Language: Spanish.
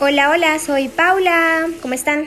Hola, hola, soy Paula. ¿Cómo están?